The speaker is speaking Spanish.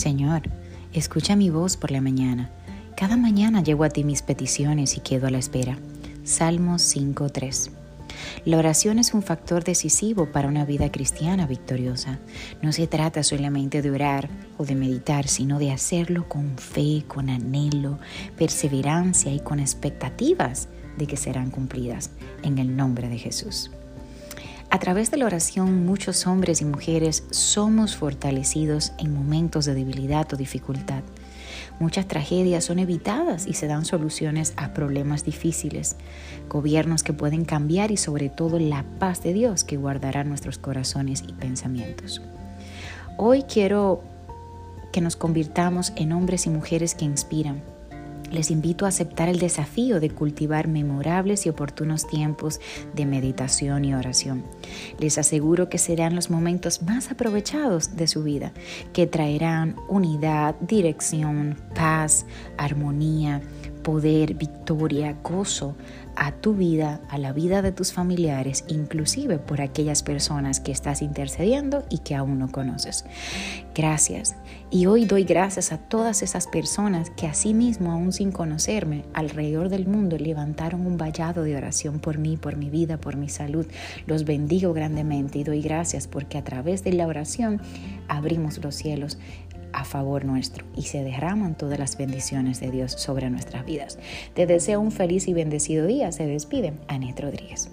Señor, escucha mi voz por la mañana. Cada mañana llego a ti mis peticiones y quedo a la espera. Salmos 5.3 la oración es un factor decisivo para una vida cristiana victoriosa. No se trata solamente de orar o de meditar, sino de hacerlo con fe, con anhelo, perseverancia y con expectativas de que serán cumplidas en el nombre de Jesús. A través de la oración muchos hombres y mujeres somos fortalecidos en momentos de debilidad o dificultad. Muchas tragedias son evitadas y se dan soluciones a problemas difíciles, gobiernos que pueden cambiar y sobre todo la paz de Dios que guardará nuestros corazones y pensamientos. Hoy quiero que nos convirtamos en hombres y mujeres que inspiran, les invito a aceptar el desafío de cultivar memorables y oportunos tiempos de meditación y oración. Les aseguro que serán los momentos más aprovechados de su vida, que traerán unidad, dirección, paz, armonía, poder, victoria, gozo a tu vida, a la vida de tus familiares, inclusive por aquellas personas que estás intercediendo y que aún no conoces. Gracias. Y hoy doy gracias a todas esas personas que asimismo, aún sin conocerme, alrededor del mundo levantaron un vallado de oración por mí, por mi vida, por mi salud. Los bendigo grandemente y doy gracias porque a través de la oración abrimos los cielos a favor nuestro y se derraman todas las bendiciones de Dios sobre nuestras vidas. Te deseo un feliz y bendecido día. Se despide Anet Rodríguez.